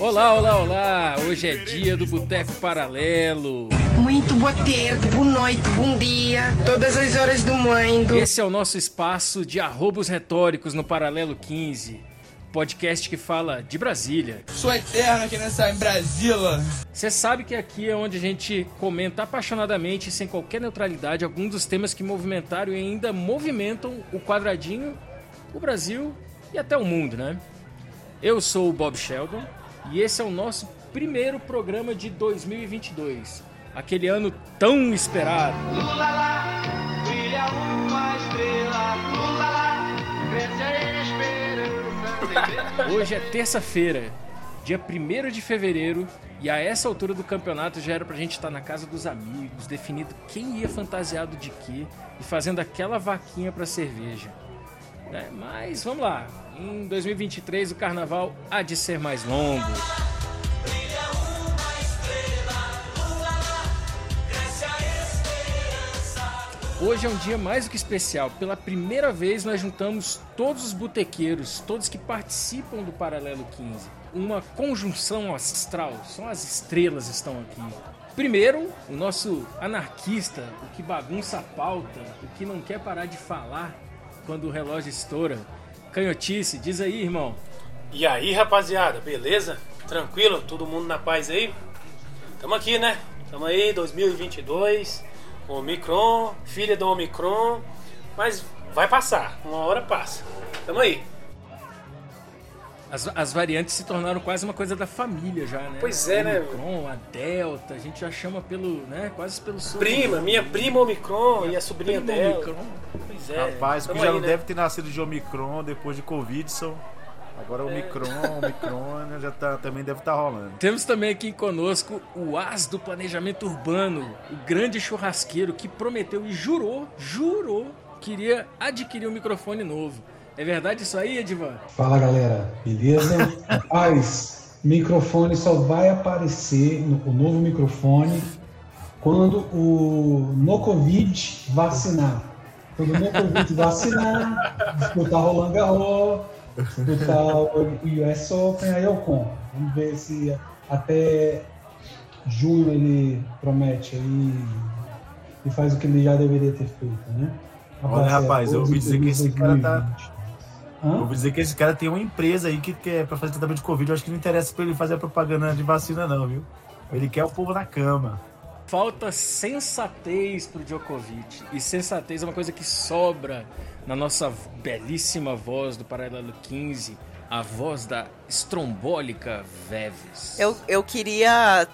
Olá, olá, olá! Hoje é dia do Boteco Paralelo. Muito boa tarde, boa noite, bom dia, todas as horas do mundo. Esse é o nosso espaço de arrobos retóricos no Paralelo 15. Podcast que fala de Brasília. Sou eterno aqui nessa em Brasília. Você sabe que aqui é onde a gente comenta apaixonadamente, sem qualquer neutralidade, alguns dos temas que movimentaram e ainda movimentam o quadradinho, o Brasil e até o mundo, né? Eu sou o Bob Sheldon e esse é o nosso primeiro programa de 2022. Aquele ano tão esperado. Lula lá, brilha uma estrela. Lula lá, cresce a esperança. Hoje é terça-feira, dia 1 de fevereiro, e a essa altura do campeonato já era pra gente estar na casa dos amigos, definido quem ia fantasiado de quê e fazendo aquela vaquinha pra cerveja. É, mas vamos lá, em 2023 o carnaval há de ser mais longo. Hoje é um dia mais do que especial. Pela primeira vez nós juntamos todos os botequeiros, todos que participam do Paralelo 15. Uma conjunção astral, só as estrelas estão aqui. Primeiro, o nosso anarquista, o que bagunça a pauta, o que não quer parar de falar quando o relógio estoura. Canhotice, diz aí, irmão. E aí, rapaziada, beleza? Tranquilo? Todo mundo na paz aí? Tamo aqui, né? Tamo aí, 2022. Omicron, filha do Omicron. Mas vai passar, uma hora passa. Tamo aí. As, as variantes se tornaram quase uma coisa da família já, né? Pois é, né? Omicron, a Delta, a gente já chama pelo, né? Quase pelo sobrenome. Prima, minha prima Omicron e a sobrinha Prima dela. Omicron. Pois é. Rapaz, o que já aí, não né? deve ter nascido de Omicron depois de Covid, são. Agora o Omicron, Omicron né, já tá, também deve estar rolando. Temos também aqui conosco o as do planejamento urbano, o grande churrasqueiro que prometeu e jurou, jurou, que iria adquirir um microfone novo. É verdade isso aí, Edivan? Fala galera, beleza? Rapaz, microfone só vai aparecer, no- o novo microfone, quando o no Covid vacinar. Quando o no Covid vacinar, disputar Roland Garros, disputar o US Open, aí eu compro. Vamos ver se até junho ele promete aí e faz o que ele já deveria ter feito, né? Olha, rapaz, eu ouvi 12 dizer que esse cara tá- 2020. Eu Hã? ouvi dizer que esse cara tem uma empresa aí que quer pra fazer tratamento de Covid. Eu acho que não interessa pra ele fazer a propaganda de vacina, não, viu? Ele quer o povo na cama. Falta sensatez pro Djokovic. E sensatez é uma coisa que sobra na nossa belíssima voz do Paralelo 15, a voz da estrombólica Veves. Eu, eu queria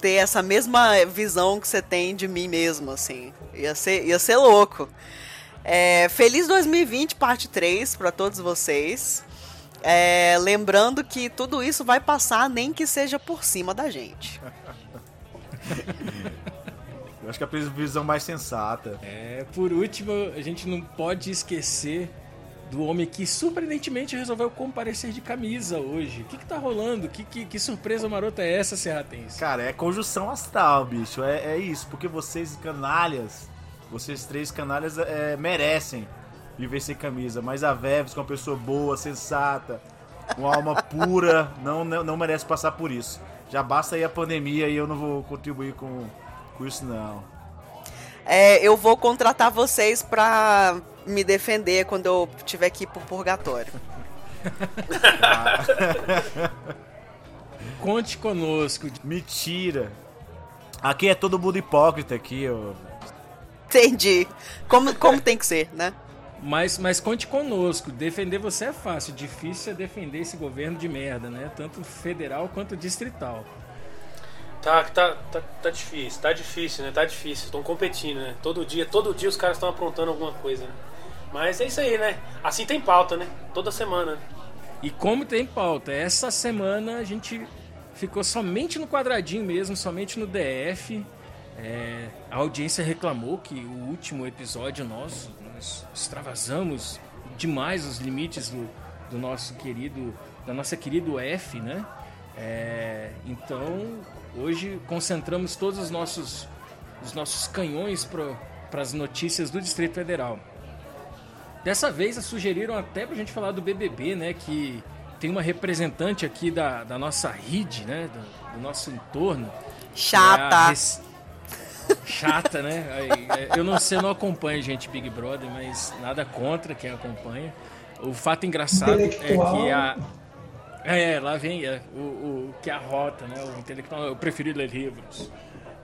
ter essa mesma visão que você tem de mim mesmo, assim. Ia ser, ia ser louco. É, feliz 2020, parte 3, para todos vocês. É, lembrando que tudo isso vai passar, nem que seja por cima da gente. Eu acho que é a previsão mais sensata. É, por último, a gente não pode esquecer do homem que surpreendentemente resolveu comparecer de camisa hoje. O que, que tá rolando? Que, que, que surpresa marota é essa, Serratense? Cara, é conjunção astral, bicho. É, é isso, porque vocês canalhas, vocês três canalhas é, merecem viver sem camisa. Mas a Veves, que é uma pessoa boa, sensata, uma alma pura, não, não, não merece passar por isso. Já basta aí a pandemia e eu não vou contribuir com, com isso, não. É, eu vou contratar vocês pra me defender quando eu tiver que ir pro purgatório. Conte conosco. Mentira. Aqui é todo mundo hipócrita aqui, ó. Entendi. Como, como tem que ser, né? Mas, mas conte conosco. Defender você é fácil. Difícil é defender esse governo de merda, né? Tanto federal quanto distrital. Tá, tá, tá, tá difícil, tá difícil, né? Tá difícil. Estão competindo, né? Todo dia, todo dia os caras estão aprontando alguma coisa, né? Mas é isso aí, né? Assim tem pauta, né? Toda semana. né? E como tem pauta, essa semana a gente ficou somente no quadradinho mesmo, somente no DF. É, a audiência reclamou que o último episódio nosso, nós extravasamos demais os limites do, do nosso querido, da nossa querido F, né? É, então, hoje concentramos todos os nossos, os nossos canhões para as notícias do Distrito Federal. Dessa vez sugeriram até pra gente falar do BBB, né? Que, tem uma representante aqui da, da nossa rede, né? Do, do nosso entorno. Chata. É a res- Chata, né? É, Eu não sei, não acompanho, gente, Big Brother, mas nada contra quem acompanha. O fato engraçado é que a. É, lá vem é, o, o que a rota, né? O intelectual, eu preferi ler livros.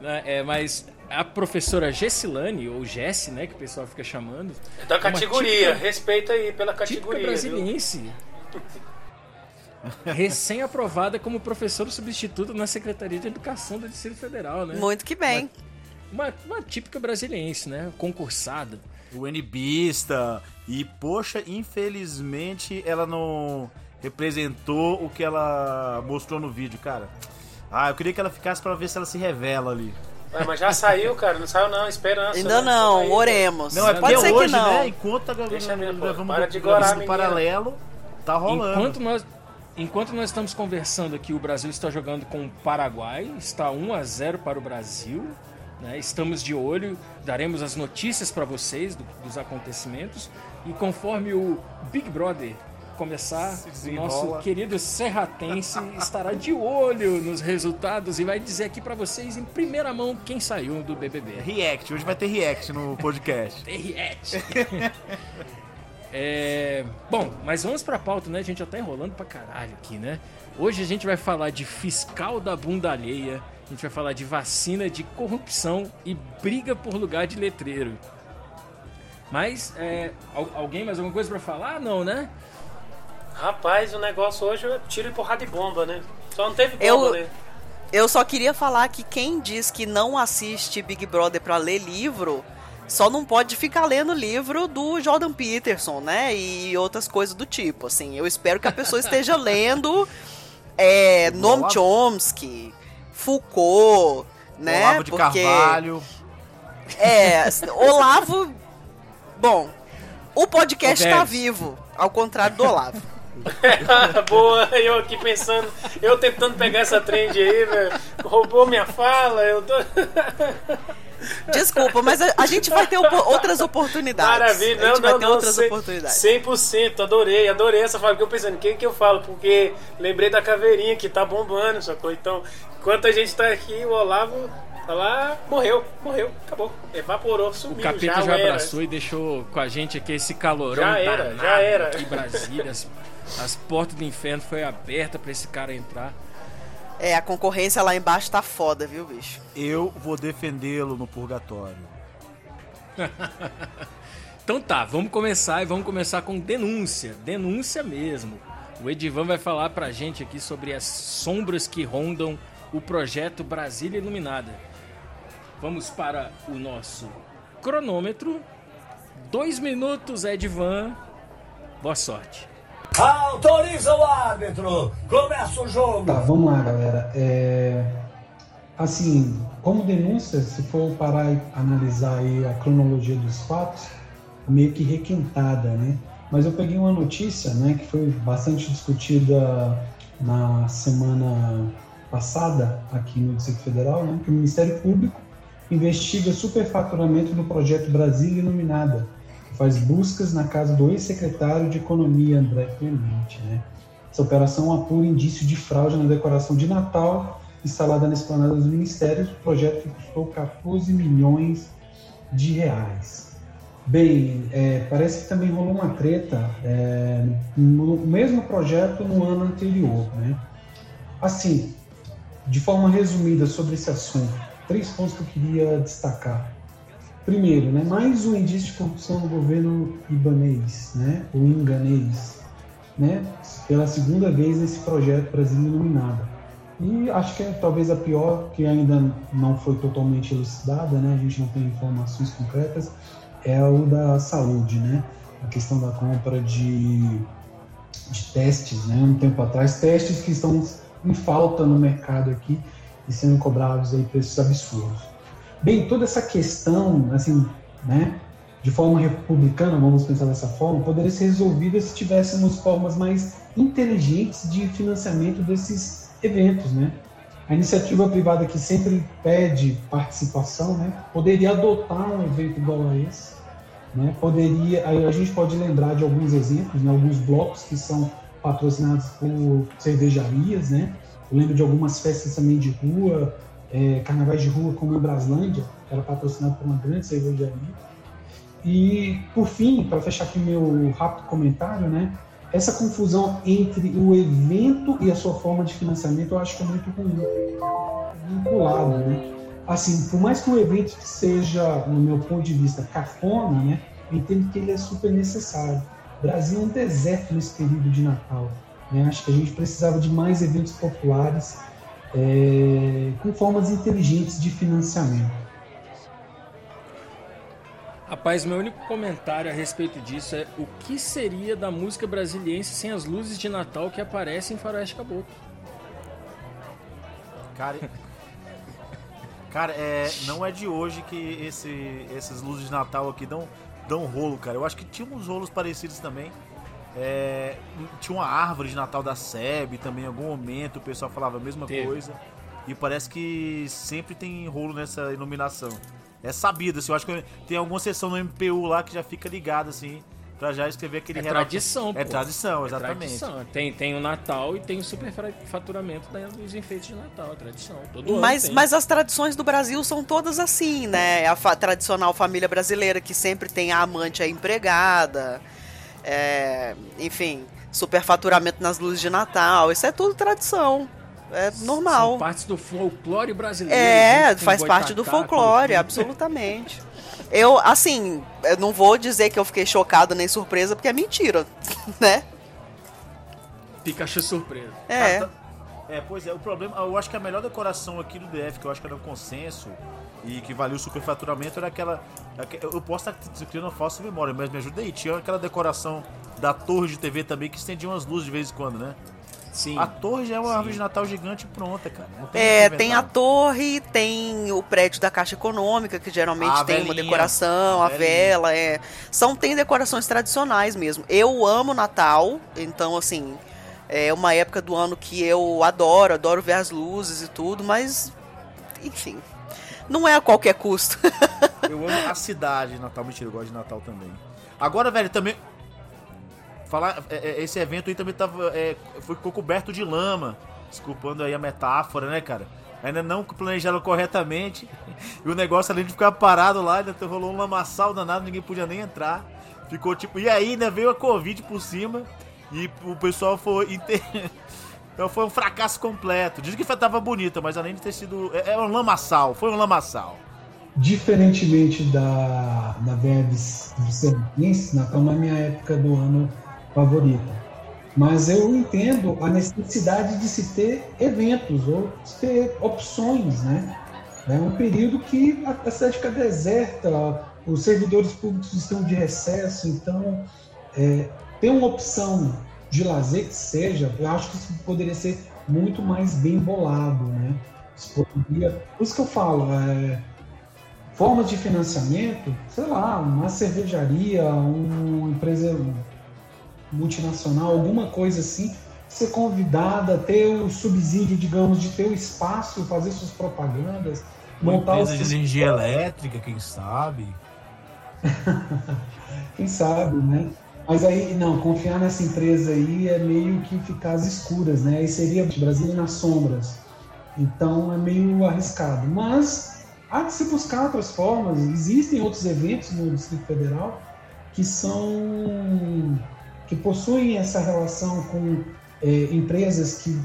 Né? É, mas a professora Gessilane, ou Jesse, né? Que o pessoal fica chamando. É da é categoria, típica- respeita aí pela categoria. brasiliense. Recém-aprovada como professora substituta na Secretaria de Educação do Distrito Federal, né? Muito que bem. Uma, uma típica brasiliense, né? Concursada. O NBista. E, poxa, infelizmente ela não representou o que ela mostrou no vídeo, cara. Ah, eu queria que ela ficasse pra ver se ela se revela ali. Ué, mas já saiu, cara. Não saiu não, esperança. Ainda né? não, Aí, oremos. Não, é Pode porque ser hoje, que não. né? Enquanto a Deixa a minha, pô. levamos Para do- de gorar, menina. paralelo, tá rolando. Enquanto nós, enquanto nós estamos conversando aqui, o Brasil está jogando com o Paraguai, está 1 a 0 para o Brasil. Né? Estamos de olho, daremos as notícias para vocês do- dos acontecimentos. E conforme o Big Brother começar, o nosso querido Serratense estará de olho nos resultados e vai dizer aqui para vocês em primeira mão quem saiu do BBB. React, hoje vai ter react no podcast. TRS. É, bom, mas vamos pra pauta, né? A gente já tá enrolando pra caralho aqui, né? Hoje a gente vai falar de fiscal da bunda alheia, a gente vai falar de vacina, de corrupção e briga por lugar de letreiro. Mas, é, al- alguém mais alguma coisa pra falar? Não, né? Rapaz, o negócio hoje é tiro e porrada de bomba, né? Só não teve bomba, Eu- né? Eu só queria falar que quem diz que não assiste Big Brother pra ler livro, só não pode ficar lendo livro do Jordan Peterson, né? E outras coisas do tipo, assim. Eu espero que a pessoa esteja lendo é, Noam Chomsky, Foucault, né? Olavo de Carvalho. É, Olavo. Bom, o podcast Ô, tá vivo, ao contrário do Olavo. Boa, eu aqui pensando, eu tentando pegar essa trend aí, velho. Roubou minha fala, eu tô. Desculpa, mas a, a gente vai ter opo- outras oportunidades. Maravilha, a não, gente vai não, ter não. outras cem- oportunidades. 100%, adorei, adorei essa fala. Porque eu pensando, o que eu falo? Porque lembrei da caveirinha que tá bombando, sacou? Então, enquanto a gente tá aqui, o Olavo tá lá, morreu, morreu, acabou. Evaporou, O sumiu, capeta já, já, era. abraçou e deixou com a gente aqui esse calorão Já era, já era. aqui em Brasília. As, as portas do inferno foi aberta pra esse cara entrar. É, a concorrência lá embaixo tá foda, viu, bicho? Eu vou defendê-lo no purgatório. Então tá, vamos começar e vamos começar com denúncia. Denúncia mesmo. O Edivan vai falar pra gente aqui sobre as sombras que rondam o projeto Brasília Iluminada. Vamos para o nosso cronômetro. Dois minutos, Edivan. Boa sorte. Autoriza o árbitro! Começa o jogo! Tá, vamos lá, galera. É, Assim, como denúncia, se for parar e analisar aí a cronologia dos fatos, meio que requentada, né? Mas eu peguei uma notícia, né, que foi bastante discutida na semana passada aqui no Distrito Federal, né, que o Ministério Público investiga superfaturamento no projeto Brasília Iluminada, faz buscas na casa do ex-secretário de Economia, André Clemente, né? Essa operação apura indício de fraude na decoração de Natal instalada na esplanada dos ministérios, o projeto custou 14 milhões de reais. Bem, é, parece que também rolou uma treta é, no mesmo projeto no ano anterior. Né? Assim, de forma resumida sobre esse assunto, três pontos que eu queria destacar. Primeiro, né, mais um indício de corrupção no governo ibanês, né, o inganês, né, pela segunda vez nesse projeto Brasil Iluminado. E acho que é talvez a pior, que ainda não foi totalmente elucidada, né, a gente não tem informações concretas, é o da saúde, né, a questão da compra de, de testes, né, um tempo atrás, testes que estão em falta no mercado aqui e sendo cobrados aí preços absurdos. Bem, toda essa questão, assim, né, de forma republicana, vamos pensar dessa forma, poderia ser resolvida se tivéssemos formas mais inteligentes de financiamento desses eventos, né? A iniciativa privada que sempre pede participação, né, poderia adotar um evento igual a esse, né? Poderia, a gente pode lembrar de alguns exemplos, né, alguns blocos que são patrocinadas por cervejarias, né? Eu lembro de algumas festas também de rua, é, carnavais de rua, como em Braslândia, que era patrocinado por uma grande cervejaria. E, por fim, para fechar aqui meu rápido comentário, né? Essa confusão entre o evento e a sua forma de financiamento eu acho que é muito ruim, vinculado, né? Assim, por mais que o evento seja, no meu ponto de vista, cafona, né? Eu entendo que ele é super necessário. O Brasil é um deserto nesse período de Natal. Né? Acho que a gente precisava de mais eventos populares é, com formas inteligentes de financiamento. Rapaz, meu único comentário a respeito disso é o que seria da música brasiliense sem as luzes de Natal que aparecem em Faroeste Caboclo? Cara, cara é, não é de hoje que esse, essas luzes de Natal aqui dão, dão rolo, cara. Eu acho que tinha uns rolos parecidos também. É, tinha uma árvore de Natal da SEB também, em algum momento o pessoal falava a mesma Teve. coisa. E parece que sempre tem rolo nessa iluminação. É sabido, assim, eu acho que tem alguma seção no MPU lá que já fica ligada, assim, pra já escrever aquele É relato. tradição, É pô. tradição, É exatamente. tradição. Tem, tem o Natal e tem o superfaturamento da- dos enfeites de Natal, é tradição. Todo ano Mas, tem. mas as tradições do Brasil são todas assim, né? A fa- tradicional família brasileira que sempre tem a amante a empregada, é, enfim, superfaturamento nas luzes de Natal, isso é tudo tradição. É normal. São partes do folclore brasileiro. É, faz parte do folclore, absolutamente. Eu, assim, eu não vou dizer que eu fiquei chocada nem surpresa, porque é mentira, né? Pikachu surpresa. É. Ah, tá- É, pois é, o problema, eu acho que a melhor decoração aqui do DF, que eu acho que era um consenso e que valia o superfaturamento, era aquela. aque- Eu posso estar criando uma falsa memória, mas me ajuda aí. Tinha aquela decoração da torre de TV também que estendia umas luzes de vez em quando, né? Sim. A torre já é uma árvore de Natal gigante pronta, cara. Tem É, tem a torre, tem o prédio da Caixa Econômica, que geralmente A tem uma decoração, a a vela, é. São, tem decorações tradicionais mesmo. Eu amo Natal, então, assim, é uma época do ano que eu adoro, adoro ver as luzes e tudo, mas, enfim, não é a qualquer custo. Eu amo a cidade de Natal. Mentira, eu gosto de Natal também. Agora, velho, também. Falar, é, é, esse evento aí também tava, é, ficou coberto de lama. Desculpando aí a metáfora, né, cara? Ainda não planejaram corretamente. E o negócio, além de ficar parado lá, ainda rolou um lamaçal danado, ninguém podia nem entrar. Ficou tipo. E aí, ainda veio a Covid por cima. E o pessoal foi. Então foi um fracasso completo. Diz que tava bonita, mas além de ter sido. É, é um lamaçal, foi um lamaçal. Diferentemente da, da do Sergipense, Natal não é minha época do ano favorita. Mas eu entendo a necessidade de se ter eventos ou de ter opções, né? É um período que a a cidade fica deserta, os servidores públicos estão de recesso, então é, ter uma opção de lazer que seja, eu acho que isso poderia ser muito mais bem bolado, né? Poderia, por isso que eu falo, é, formas de financiamento, sei lá, uma cervejaria, uma empresa multinacional, alguma coisa assim, ser convidada, ter o subsídio, digamos, de ter o espaço, fazer suas propagandas, Uma montar empresa os de energia elétrica, quem sabe? Quem sabe, né? Mas aí, não, confiar nessa empresa aí é meio que ficar às escuras, né? Aí seria Brasília nas sombras. Então é meio arriscado. Mas há de se buscar outras formas. Existem outros eventos no Distrito Federal que são. que possuem essa relação com é, empresas que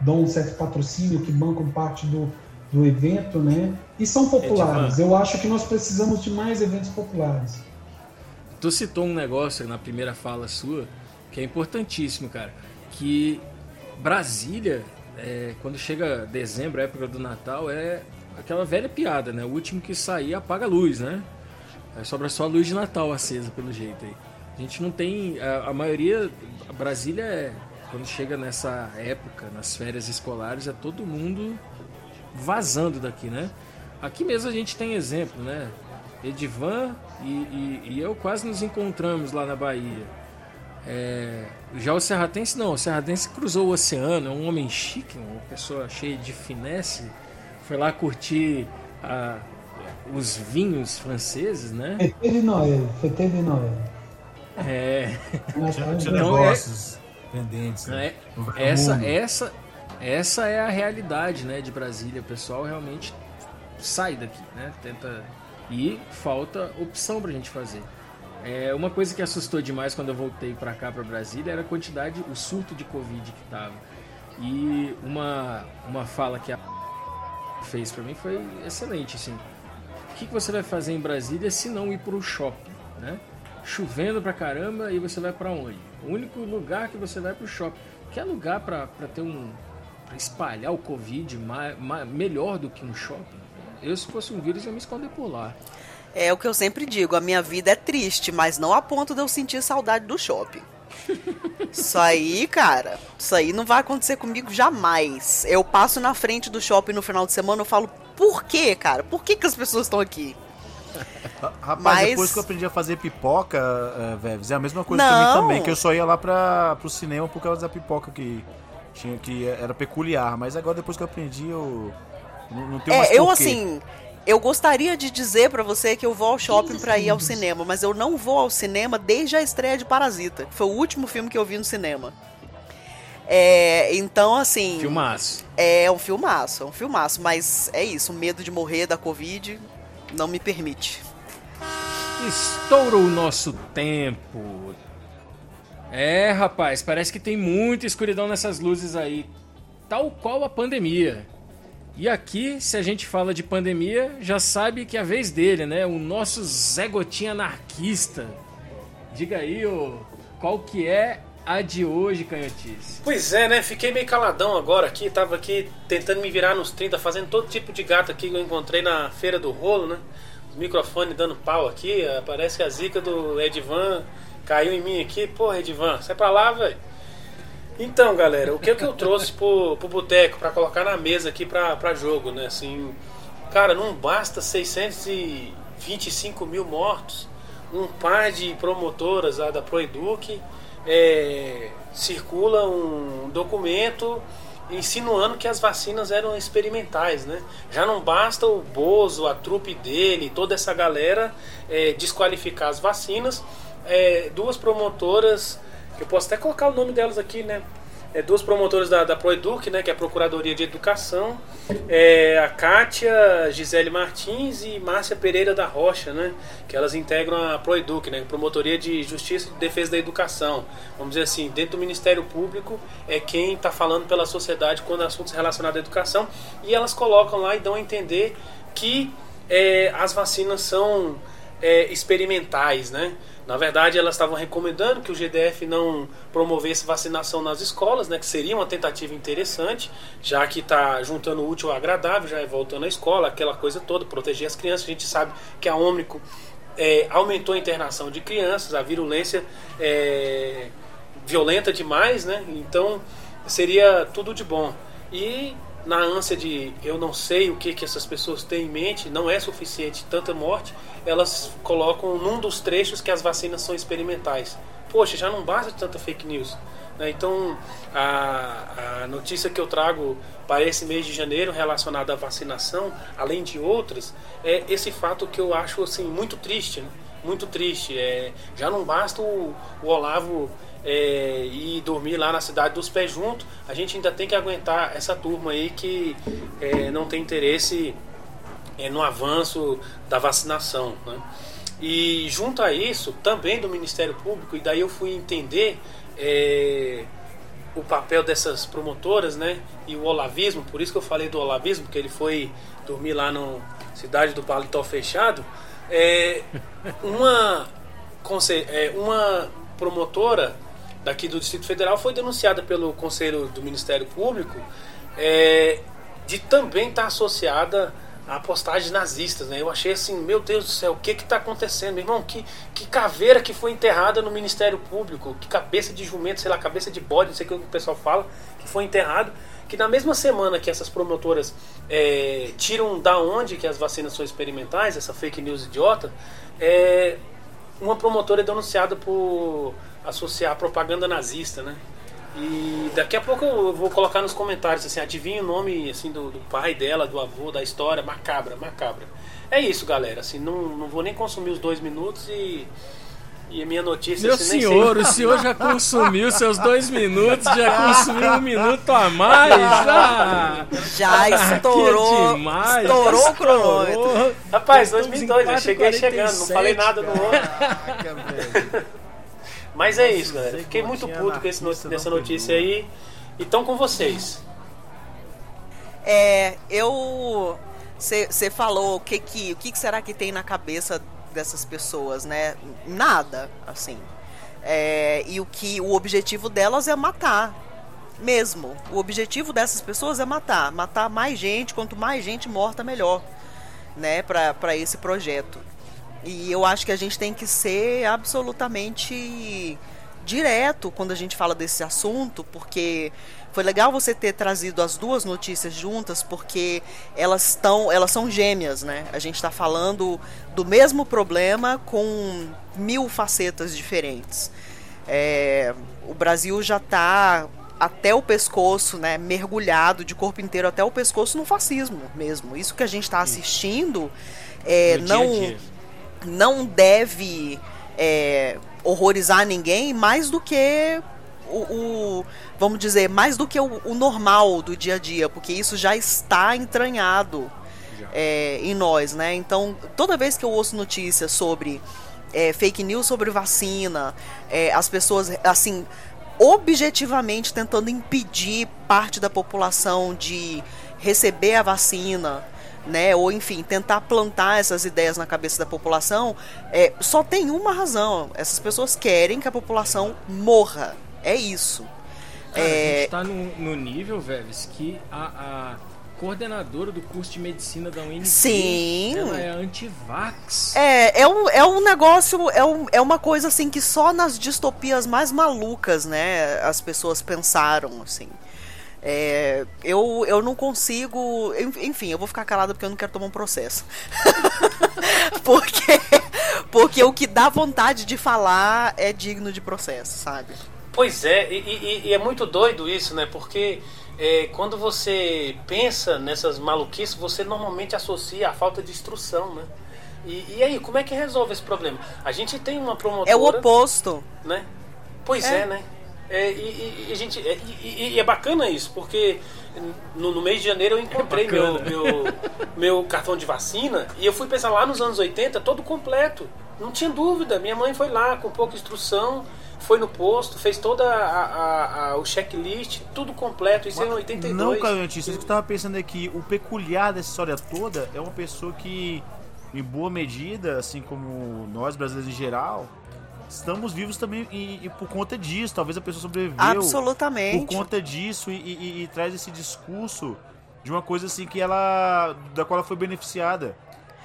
dão um certo patrocínio, que bancam parte do, do evento, né? E são populares. Eu acho que nós precisamos de mais eventos populares. Tu citou um negócio na primeira fala sua que é importantíssimo, cara. Que Brasília, é, quando chega dezembro, época do Natal, é aquela velha piada, né? O último que sair apaga a luz, né? Aí sobra só a luz de Natal acesa, pelo jeito aí. A gente não tem. A, a maioria. A Brasília é. Quando chega nessa época, nas férias escolares, é todo mundo vazando daqui, né? Aqui mesmo a gente tem exemplo, né? Edivan e, e, e eu quase nos encontramos lá na Bahia. É, já o Serratense não, o Serratense cruzou o oceano, é um homem chique, uma pessoa cheia de finesse, foi lá curtir a- os vinhos franceses, né? Fete de Noel, Fete de Noel. É. Tinha, Então, negócios. pendentes. Né? É, essa, essa, essa é a realidade né, de Brasília. O pessoal realmente sai daqui, né? Tenta. E falta opção pra gente fazer. É, uma coisa que assustou demais quando eu voltei pra cá, pra Brasília, era a quantidade, o surto de Covid que tava. E uma, uma fala que a fez pra mim foi excelente, assim. O que, que você vai fazer em Brasília se não ir pro shopping, né? Chovendo pra caramba e você vai pra onde? O único lugar que você vai é pro shopping. Que é lugar pra ter um... pra espalhar o Covid ma, ma- melhor do que um shopping? Eu, se fosse um vírus, ia me esconder por lá. É o que eu sempre digo, a minha vida é triste, mas não a ponto de eu sentir saudade do shopping. Isso aí, cara, isso aí não vai acontecer comigo jamais. Eu passo na frente do shopping no final de semana e falo, por quê, cara? Por que, que as pessoas estão aqui? Rapaz, Mas- depois que eu aprendi a fazer pipoca, é, Veves, é a mesma coisa Não. pra mim também, que eu só ia lá pra, pro cinema por causa da pipoca que tinha que era peculiar, mas agora depois que eu aprendi eu não, não mais É, eu porquê. assim, eu gostaria de dizer pra você que eu vou ao shopping pra ir ao cinema, mas eu não vou ao cinema desde a estreia de Parasita, que foi o último filme que eu vi no cinema. É, então, assim. Filmaço. É um filmaço, é um filmaço, mas é isso, o medo de morrer da Covid não me permite. Estourou o nosso tempo. É, rapaz, parece que tem muita escuridão nessas luzes aí. Tal qual a pandemia. E aqui, se a gente fala de pandemia, já sabe que é a vez dele, né? O nosso Zé Gotinha anarquista. Diga aí, ô, qual que é a de hoje, Canhotice? Pois é, né? Fiquei meio caladão agora aqui, tava aqui tentando me virar nos 30, fazendo todo tipo de gato aqui que eu encontrei na feira do rolo, né? Os microfones dando pau aqui, eh, parece que a zica do Edvan caiu em mim aqui. Porra, Edvan, sai pra lá, velho. Então, galera, o que, que eu trouxe pro, pro boteco pra colocar na mesa aqui pra jogo, né? Assim, cara, não basta 625 mil mortos, um par de promotoras lá da Proeduc é, circula um documento insinuando que as vacinas eram experimentais, né? Já não basta o Bozo, a trupe dele, toda essa galera é, desqualificar as vacinas. É, duas promotoras, eu posso até colocar o nome delas aqui, né? É, duas promotoras da, da Proeduc, né, que é a Procuradoria de Educação, é, a Kátia Gisele Martins e Márcia Pereira da Rocha, né, que elas integram a Proeduc, né, Promotoria de Justiça e Defesa da Educação. Vamos dizer assim, dentro do Ministério Público é quem está falando pela sociedade quando assuntos relacionados à educação e elas colocam lá e dão a entender que é, as vacinas são é, experimentais, né? Na verdade, elas estavam recomendando que o GDF não promovesse vacinação nas escolas, né? Que seria uma tentativa interessante, já que está juntando o útil ao agradável, já é voltando à escola, aquela coisa toda, proteger as crianças. A gente sabe que a Ômicron é, aumentou a internação de crianças, a virulência é violenta demais, né? Então seria tudo de bom. E na ânsia de eu não sei o que, que essas pessoas têm em mente, não é suficiente tanta morte, elas colocam num dos trechos que as vacinas são experimentais. Poxa, já não basta tanta fake news. né? Então, a, a notícia que eu trago para esse mês de janeiro relacionada à vacinação, além de outras, é esse fato que eu acho assim muito triste, né? muito triste. É, já não basta o, o Olavo é, ir dormir lá na cidade dos pés juntos, a gente ainda tem que aguentar essa turma aí que é, não tem interesse é, no avanço da vacinação. Né? E junto a isso, também do Ministério Público, e daí eu fui entender é, o papel dessas promotoras né? e o olavismo, por isso que eu falei do olavismo, porque ele foi dormir lá na cidade do Paletó Fechado. É, uma, é, uma promotora daqui do Distrito Federal foi denunciada pelo Conselho do Ministério Público é, de também estar associada a postagens nazistas, né? Eu achei assim, meu Deus do céu, o que que tá acontecendo, meu irmão? Que, que caveira que foi enterrada no Ministério Público, que cabeça de jumento, sei lá, cabeça de bode, não sei o que o pessoal fala, que foi enterrado, que na mesma semana que essas promotoras é, tiram da onde que as vacinas são experimentais, essa fake news idiota, é, uma promotora é denunciada por associar propaganda nazista, né? E daqui a pouco eu vou colocar nos comentários assim, adivinha o nome assim do, do pai dela, do avô, da história, macabra, macabra. É isso, galera. Assim, não, não vou nem consumir os dois minutos e E a minha notícia... Meu assim, nem senhor, sei- o senhor já consumiu seus dois minutos, já consumiu um minuto a mais, já! Já Aqui é estourou, demais, estourou já o cronômetro. estourou. Rapaz, Nós estamos em 2002, eu cheguei 4h47, chegando, não falei nada no outro. Caraca, velho. Mas é isso, galera. Fiquei que muito puto com esse nessa notícia aí. E estão com vocês. É, eu. Você falou o que que, o que que será que tem na cabeça dessas pessoas, né? Nada, assim. É, e o que o objetivo delas é matar, mesmo. O objetivo dessas pessoas é matar, matar mais gente, quanto mais gente morta melhor, né? Para esse projeto. E eu acho que a gente tem que ser absolutamente direto quando a gente fala desse assunto, porque foi legal você ter trazido as duas notícias juntas, porque elas estão, elas são gêmeas, né? A gente está falando do mesmo problema com mil facetas diferentes. É, o Brasil já está até o pescoço, né, mergulhado de corpo inteiro até o pescoço no fascismo mesmo. Isso que a gente está assistindo é, dia não dia. Não deve é, horrorizar ninguém mais do que o, o- vamos dizer, mais do que o, o normal do dia a dia, porque isso já está entranhado é, em nós, né? Então, toda vez que eu ouço notícias sobre é, fake news sobre vacina, é, as pessoas, assim, objetivamente tentando impedir parte da população de receber a vacina, né? Ou enfim, tentar plantar essas ideias na cabeça da população, é, só tem uma razão. Essas pessoas querem que a população morra. É isso. Cara, a É, gente tá no, no nível, Veves, que a, a coordenadora do curso de medicina da UNB Sim. ela é anti-vax. É, é um, é um negócio, é, um, é uma coisa assim que só nas distopias mais malucas, né, as pessoas pensaram, assim. É, eu, eu não consigo. en- Enfim, eu vou ficar calada porque eu não quero tomar um processo. porque, porque o que dá vontade de falar é digno de processo, sabe? Pois é, e, e- e é muito doido isso, né? Porque é, quando você pensa nessas maluquices, você normalmente associa a falta de instrução, né? E, e aí, como é que resolve esse problema? A gente tem uma promotora... É o oposto. né? Pois é, É. né? É, e, e- a gente, é, e, e- é bacana isso, porque no, no mês de janeiro eu encontrei meu, bacana. meu, meu cartão de vacina e eu fui pensar lá nos anos 80, todo completo. Não tinha dúvida. Minha mãe foi lá com pouca instrução, foi no posto, fez toda a, a- a- o checklist, tudo completo. Isso é em 82. Não, Caionte, isso que eu tava pensando aqui. O peculiar dessa história toda é uma pessoa que, em boa medida, assim como nós brasileiros em geral, estamos vivos também e, e por conta disso. Talvez a pessoa sobreviveu Absolutamente. por conta disso e, e- e- traz esse discurso de uma coisa assim que ela. da qual ela foi beneficiada.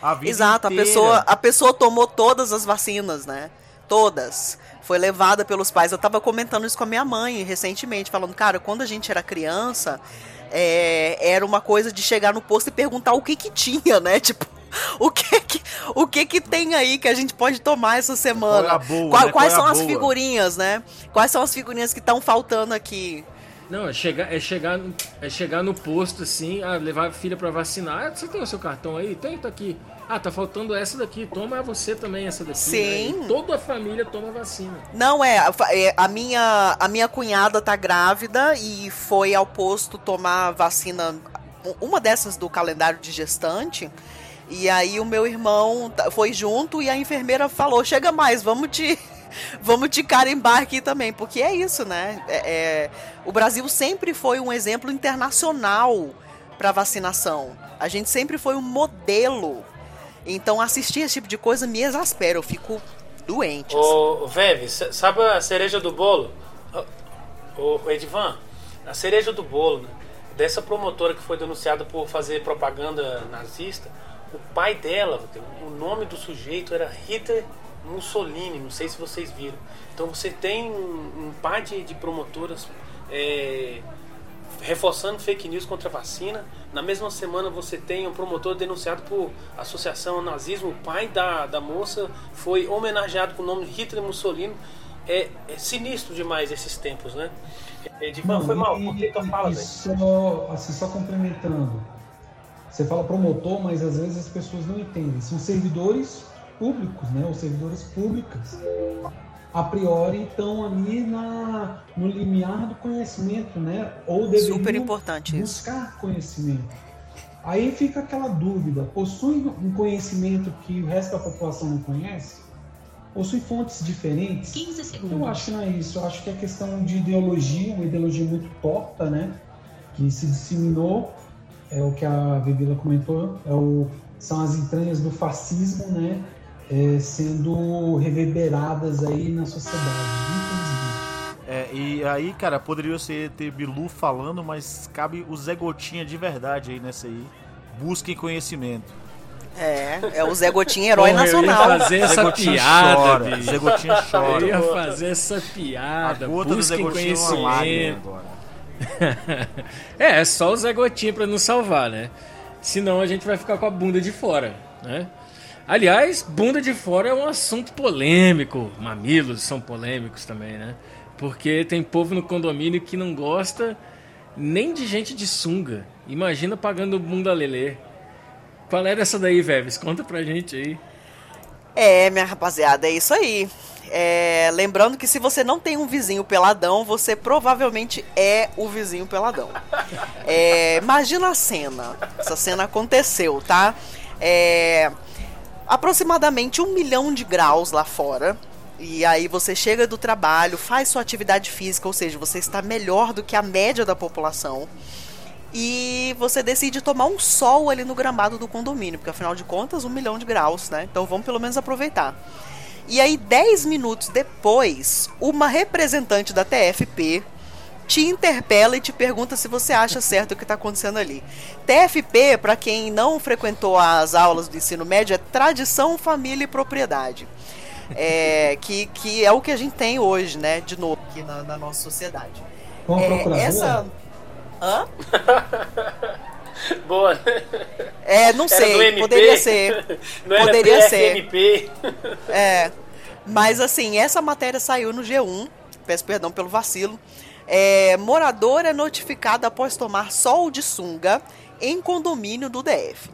A vida Exato, a inteira. pessoa, a pessoa tomou todas as vacinas, né? Todas. Foi levada pelos pais. Eu tava comentando isso com a minha mãe recentemente, falando, cara, quando a gente era criança, é, era uma coisa de chegar no posto e perguntar o que que tinha, né? Tipo, o que que, o que que tem aí que a gente pode tomar essa semana? Qual é a boa, Qual- né? Quais Qual é a são as boa? figurinhas, né? Quais são as figurinhas que estão faltando aqui? Não, é chegar, é chegar, no- é chegar no posto assim, ah, levar a filha pra vacinar. Ah, você tem o seu cartão aí? Tem, tá aqui. Ah, tá faltando essa daqui. Toma você também essa daqui. Sim. né? Toda a família toma vacina. Não é, a é, a minha a minha cunhada tá grávida e foi ao posto tomar vacina, uma dessas do calendário de gestante. E aí o meu irmão foi junto e a enfermeira falou: "Chega mais, vamos te vamos te carimbar aqui também", porque é isso, né? É- é, o Brasil sempre foi um exemplo internacional para vacinação. A gente sempre foi um modelo. Então assistir esse tipo de coisa me exaspera, eu fico doente. assim. Ô, Veve, sa- sabe a cereja do bolo? Ô, ô, Edvan, a cereja do bolo, né? Dessa promotora que foi denunciada por fazer propaganda nazista, o pai dela, o nome do sujeito era Hitler Mussolini, não sei se vocês viram. Então você tem um, um par de, de promotoras é, reforçando fake news contra a vacina. Na mesma semana você tem um promotor denunciado por associação ao nazismo. O pai da, da moça foi homenageado com o nome de Hitler Mussolini. É, é sinistro demais esses tempos, né? Edivan, foi mal. Por que tu fala, e velho? só, assim, só complementando. Você fala promotor, mas às vezes as pessoas não entendem. São servidores públicos, né, ou servidoras públicas, a priori estão ali na, no limiar do conhecimento, né? Ou deveriam Super importante isso. buscar conhecimento. Aí fica aquela dúvida: possui um conhecimento que o resto da população não conhece? Possui fontes diferentes? 15 segundos. Eu acho que não é isso. Eu acho que é questão de ideologia, uma ideologia muito torta, né? Que se disseminou, é o que a Bebila comentou, é o, são as entranhas do fascismo, né? É, sendo reverberadas aí na sociedade, infelizmente. É, e aí, cara, poderia ser ter Bilu falando, mas cabe o Zé Gotinha de verdade aí nessa aí. Busquem conhecimento. É, é o Zé Gotinha, herói Porra, nacional. Eu ia fazer essa Gotinha piada, chora. Zé Gotinha chora. Eu ia fazer essa A piada. gota do Zé Busquem Gotinha é conhecimento. agora. é, é só o Zé Gotinha pra nos salvar, né? Senão a gente vai ficar com a bunda de fora, né? Aliás, bunda de fora é um assunto polêmico. Mamilos são polêmicos também, né? Porque tem povo no condomínio que não gosta nem de gente de sunga. Imagina pagando bunda lelê. Qual é dessa daí, Veves? Conta pra gente aí. É, minha rapaziada, é isso aí. É, lembrando que se você não tem um vizinho peladão, você provavelmente é o vizinho peladão. É, imagina a cena. Essa cena aconteceu, tá? É, aproximadamente um milhão de graus lá fora. E aí você chega do trabalho, faz sua atividade física, ou seja, você está melhor do que a média da população. E você decide tomar um sol ali no gramado do condomínio, porque afinal de contas, um milhão de graus, né? Então vamos pelo menos aproveitar. E aí, 10 minutos depois, uma representante da TFP te interpela e te pergunta se você acha certo o que está acontecendo ali. TFP, para quem não frequentou as aulas do ensino médio, é tradição, família e propriedade. É, que, que é o que a gente tem hoje, né? De novo, aqui na, na nossa sociedade. Uma É, essa. Hã? Boa. É, não Era sei, MP? poderia ser. Não era Poderia ser. PFMP. É. Mas assim, essa matéria saiu no G1. Peço perdão pelo vacilo. É, morador é notificado após tomar sol de sunga em condomínio do DF.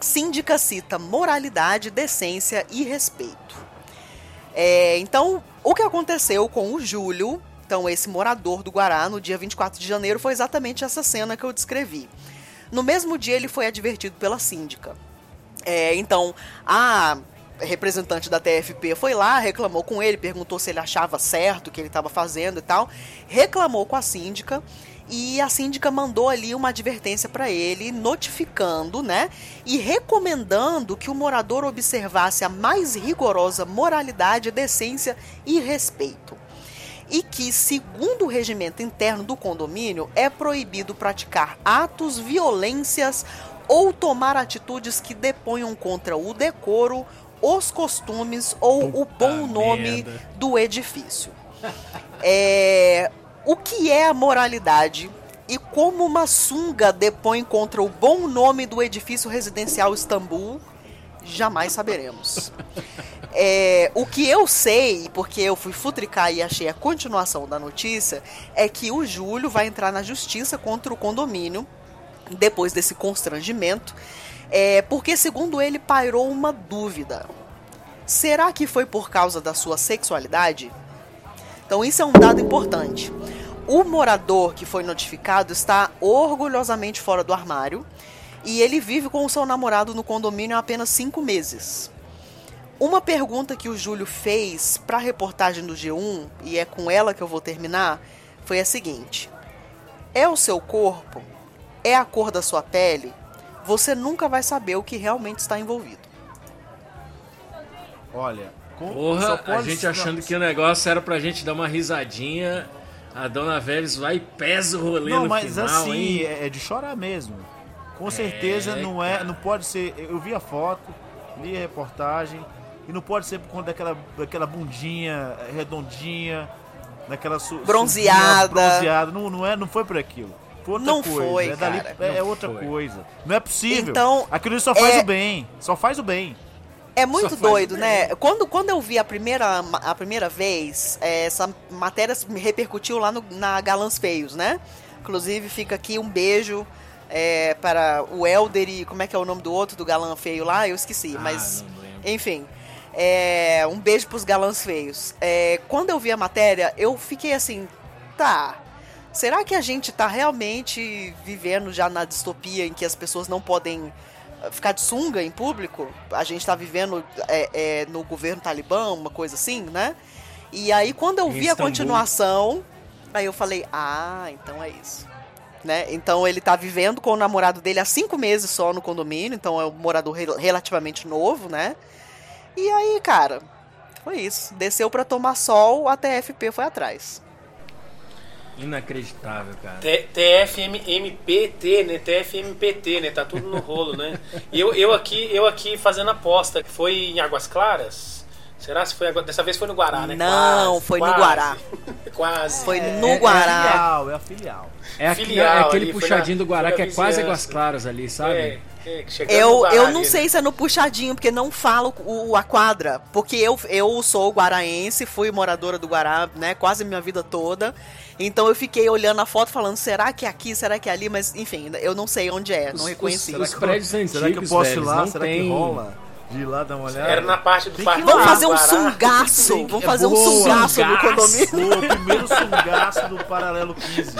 Síndica cita moralidade, decência e respeito. É, então, o que aconteceu com o Júlio, então esse morador do Guará, no dia 24 de janeiro, foi exatamente essa cena que eu descrevi. No mesmo dia, ele foi advertido pela síndica. É, então, a representante da TFP foi lá, reclamou com ele, perguntou se ele achava certo o que ele estava fazendo e tal. Reclamou com a síndica e a síndica mandou ali uma advertência para ele, notificando, né, e recomendando que o morador observasse a mais rigorosa moralidade, decência e respeito. E que, segundo o regimento interno do condomínio, é proibido praticar atos, violências ou tomar atitudes que deponham contra o decoro, os costumes ou o bom nome merda. do edifício. É, o que é a moralidade e como uma sunga depõe contra o bom nome do edifício residencial Istambul, jamais saberemos. É, o que eu sei, porque eu fui futricar e achei a continuação da notícia, é que o Júlio vai entrar na justiça contra o condomínio depois desse constrangimento, é, porque segundo ele pairou uma dúvida. Será que foi por causa da sua sexualidade? Então isso é um dado importante. O morador que foi notificado está orgulhosamente fora do armário e ele vive com o seu namorado no condomínio há apenas cinco meses. Uma pergunta que o Júlio fez para a reportagem do G1, e é com ela que eu vou terminar, foi a seguinte: É o seu corpo? É a cor da sua pele? Você nunca vai saber o que realmente está envolvido. Olha, com, Porra, pode a gente achando que o negócio era pra gente dar uma risadinha. A dona Veves vai e pesa o rolê Não, no mas final, assim, hein? é é de chorar mesmo. Com certeza não é, não pode ser. Eu vi a foto, li a reportagem e não pode ser por conta daquela, daquela bundinha redondinha, daquela su, Bronzeada. bronzeada. Não, não é, não foi por aquilo. Foi outra Não coisa. foi, é dali- cara. é, Não outra foi. coisa. Não é possível. Então, aquilo só faz é- o bem. Só faz o bem. É muito doido, bem. né? Quando, quando eu vi a primeira, a primeira vez, é, essa matéria me repercutiu lá no- na Galãs Feios, né? Inclusive, fica aqui um beijo é, para o Helder e como é que é o nome do outro, do galã feio lá? Eu esqueci, Ah, mas enfim. É, um beijo pros galãs feios. É, quando eu vi a matéria, eu fiquei assim, tá. Será que a gente tá realmente vivendo já na distopia em que as pessoas não podem eh, ficar de sunga em público? A gente tá vivendo é, é, no governo talibã, uma coisa assim, né? E aí, quando eu vi a continuação, aí eu falei, ah, então é isso. Né? Então ele tá vivendo com o namorado dele há cinco meses só no condomínio, então é um morador rel- relativamente novo, né? E aí, cara, foi isso. Desceu pra tomar sol, a TFP foi atrás. Inacreditável, cara. T- TFMPT, né? TFMPT, né? Tá tudo no rolo, né? E eu, eu, aqui, eu aqui fazendo aposta, que foi em Águas Claras. Será se foi agora? Dessa vez foi no Guará, né? Não, Quase, foi no quase. Guará. Quase. Foi É, no é Guará. a filial, é a filial. É, aqui- Filial é aquele ali, foi puxadinho na- do Guará que é quase. Águas Claras ali, sabe? É, é, no Eu, Guará eu ali, não né? sei se é no puxadinho, porque não falo o, a quadra. Porque eu, eu sou guaraense, fui moradora do Guará, né, quase minha vida toda. Então eu fiquei olhando a foto falando, será que é aqui, será que é ali? Mas, enfim, eu não sei onde é, não Os- reconheci. os prédios antigos, Será que eu posso ir velho, lá? não Será tem... que rola? De ir lá dar uma olhada? Era na parte do parque. Vamos fazer um sungaço, Tem que- vamos fazer um boa. sungaço no condomínio. O primeiro sungaço do Paralelo 15.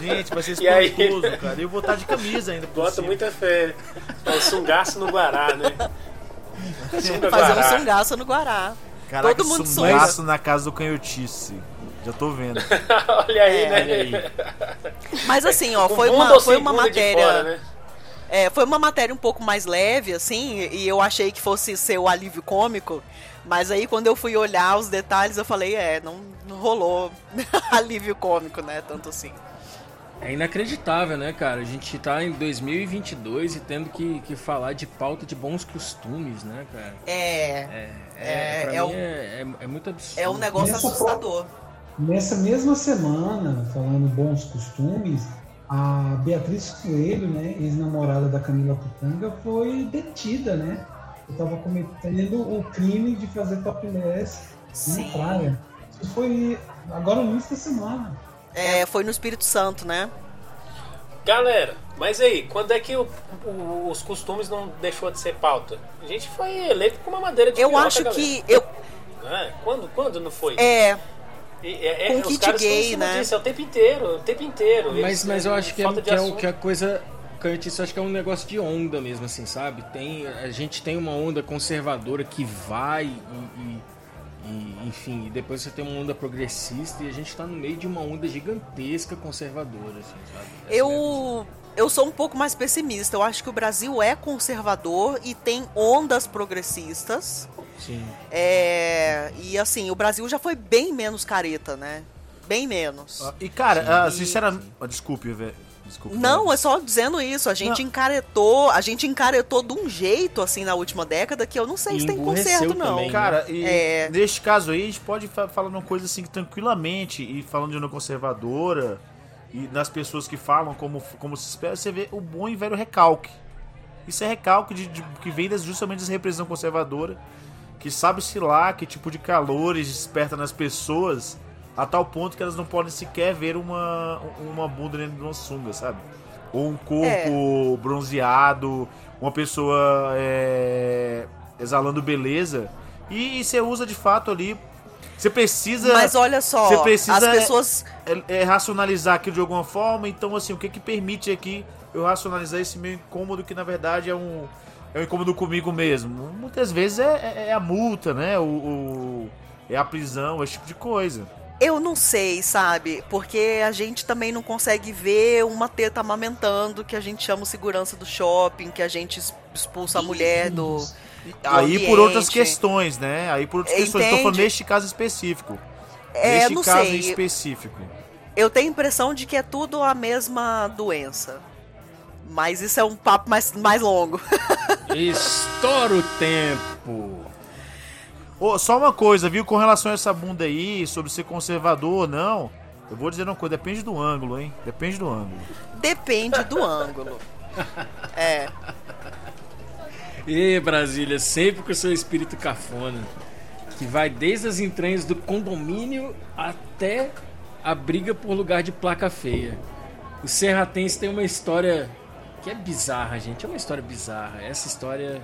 Gente, vai ser E aí? espantoso, cara. E eu vou estar de camisa ainda. Bota muita fé. É o sungaço no Guará, né? Sunga Fazer Guará. um sungaço no Guará. Caraca, Todo mundo sungaço na casa do canhotice. Já tô vendo. Olha aí, É, né? Olha aí. Mas assim, ó, foi uma, foi sem uma matéria. fora, né? É, foi uma matéria um pouco mais leve, assim, e eu achei que fosse ser o alívio cômico. Mas aí quando eu fui olhar os detalhes, eu falei, é, não, não rolou alívio cômico, né? Tanto assim. É inacreditável, né, cara? A gente tá em 2022 e tendo que, que falar de pauta de bons costumes, né, cara? É. É, É, é mim um- é, é, é muito absurdo. É um negócio Nessa assustador. Nessa mesma semana, falando bons costumes, a Beatriz Coelho, né, ex-namorada da Camila Pitanga, foi detida, né? Estava cometendo o crime de fazer topless Sim. na praia. Isso foi agora no início da semana. É, foi no Espírito Santo, né? Galera, mas aí, quando é que o- o- os costumes não deixou de ser pauta? A gente foi eleito com uma madeira de Eu acho galera. que. Eu, É, Quando, quando não foi? é, é- é- com kit gay, né? disso, é o tempo inteiro, o tempo inteiro. Mas, Eles, mas eu acho que é, que, é, um- que a coisa. Canhotice, eu acho que é um negócio de onda mesmo, assim, sabe? Tem, a gente tem uma onda conservadora que vai e, e- e, enfim, e depois você tem uma onda progressista e a gente tá no meio de uma onda gigantesca conservadora, assim, sabe? Essa é eu. Eu sou um pouco mais pessimista. Eu acho que o Brasil é conservador e tem ondas progressistas. Sim. É, e assim, o Brasil já foi bem menos careta, né? Bem menos. Ah, E, cara, ah, sinceramente. ah, Desculpe, velho. Desculpe. Não, é só dizendo isso. A gente Não. encaretou, a gente encaretou de um jeito assim na última década que eu não sei se tem conserto não. também. Cara, e É. neste caso aí, a gente pode fa- falar uma coisa assim tranquilamente e falando de uma conservadora e das pessoas que falam como, como se espera, você vê o bom e velho recalque. Isso é recalque de, de- que vem das, justamente dessa repressão conservadora, que sabe-se lá que tipo de calores desperta nas pessoas a tal ponto que elas não podem sequer ver uma, uma bunda dentro de uma sunga, sabe? Ou um corpo bronzeado, uma pessoa é, exalando beleza. E, você usa de fato ali. Você precisa. Mas olha só, Você precisa as pessoas é, é racionalizar aquilo de alguma forma. Então, assim, o que que permite aqui eu racionalizar esse meu incômodo que na verdade é um, é incômodo comigo mesmo? Muitas vezes é, é- é a multa, né? O, o- é a prisão, esse tipo de coisa. Eu não sei, sabe? Porque a gente também não consegue ver uma teta amamentando, que a gente chama o segurança do shopping, que a gente expulsa a mulher do. Aí por ambiente. outras questões, né? Aí por outras questões. Estou falando Entende? neste caso específico. É, neste não caso sei. específico. Eu tenho a impressão de que é tudo a mesma doença. Mas isso é um papo mais, mais longo. Estoura o tempo. Ô, só uma coisa, viu? Com relação a essa bunda aí, sobre ser conservador ou não, eu vou dizer uma coisa, depende do ângulo, hein? Depende do ângulo. Depende do ângulo. É. E Brasília, sempre com o seu espírito cafona. Que vai desde as entranhas do condomínio até a briga por lugar de placa feia. O Serratense tem uma história que é bizarra, gente. É uma história bizarra. Essa história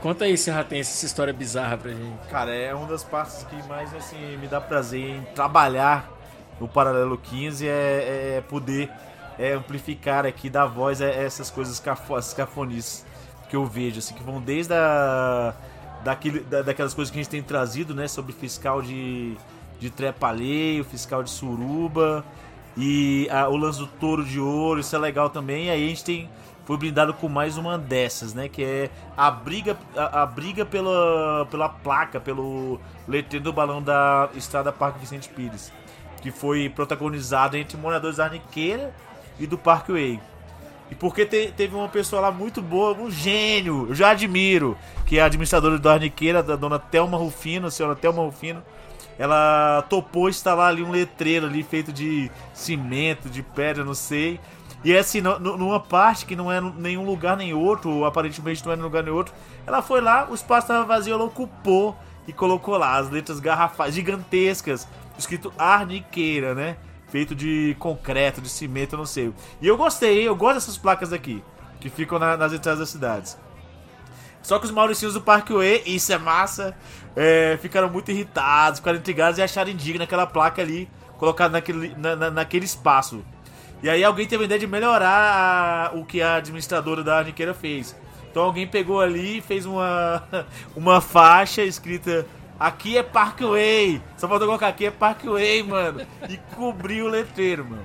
Conta aí, Serratense, essa história bizarra pra gente. Cara, é uma das partes que mais assim me dá prazer em trabalhar no Paralelo 15 é, é poder é, amplificar aqui, dar voz a essas coisas cafo, que eu vejo, assim, que vão desde a, daquele, da, daquelas coisas que a gente tem trazido, né, sobre fiscal de, de trepalheio, fiscal de suruba e a, o lance do touro de ouro, isso é legal também. E aí a gente tem foi blindado com mais uma dessas, né? Que é a briga, a, a, briga pela, pela placa, pelo letreiro do balão da Estrada Parque Vicente Pires, que foi protagonizado entre moradores da Arniqueira e do Parkway. E porque te, teve uma pessoa lá muito boa, um gênio, eu já admiro, que é a administradora do Arniqueira, da dona Thelma Rufino, a senhora Thelma Rufino. Ela topou instalar ali um letreiro ali feito de cimento, de pedra, não sei e é assim, numa parte que não é nenhum lugar nem outro, aparentemente não é lugar nem outro, ela foi lá, o espaço estava vazio, ela ocupou e colocou lá as letras garrafais gigantescas, escrito Arniqueira, né? Feito de concreto, de cimento, não sei. E eu gostei, eu gosto dessas placas aqui, que ficam na, nas entradas das cidades. Só que os mauricinhos do Parkway, isso é massa, é, ficaram muito irritados, ficaram intrigados e acharam indigna aquela placa ali colocada naquele, na, na, naquele espaço. E aí alguém teve a ideia de melhorar a, o que a administradora da Arniqueira fez. Então alguém pegou ali e fez uma, uma faixa escrita Aqui é Parkway. Só faltou colocar aqui é Parkway, mano. E cobriu o letreiro, mano.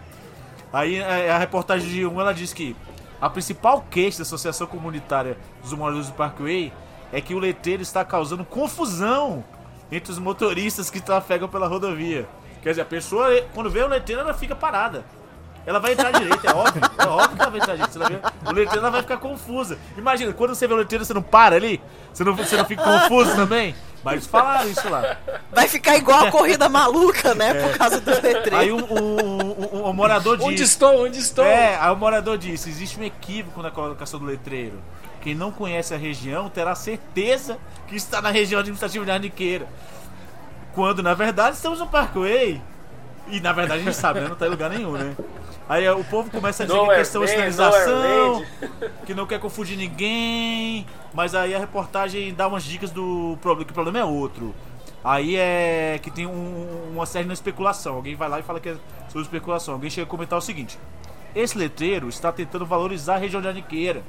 Aí a, a reportagem de 1 ela diz que a principal queixa da Associação Comunitária dos Moradores do Parkway é que o letreiro está causando confusão entre os motoristas que trafegam pela rodovia. Quer dizer, a pessoa, quando vê o letreiro, ela fica parada. Ela vai entrar direito, é óbvio. É óbvio que ela vai entrar direito. Vai ver, o letreiro ela vai ficar confusa. Imagina, quando você vê o letreiro, você não para ali? Você não, você não fica confuso também? Mas eles falaram isso lá. Vai ficar igual a corrida maluca, né? É. Por causa do letreiro. Aí o, o, o, o morador disse. Onde estou? Onde estou? É, aí o morador disse: existe um equívoco na colocação do letreiro. Quem não conhece a região terá certeza que está na região administrativa de Arniqueira. Quando na verdade estamos no Parkway. E na verdade a gente sabe, né? Não tá em lugar nenhum, né? Aí o povo começa a dizer que é questão de sinalização, que não quer confundir ninguém, mas aí a reportagem dá umas dicas do problema, que o problema é outro. Aí é que tem um, uma série de especulação. Alguém vai lá e fala que é sobre especulação. Alguém chega a comentar o seguinte: esse letreiro está tentando valorizar a região de Aniqueira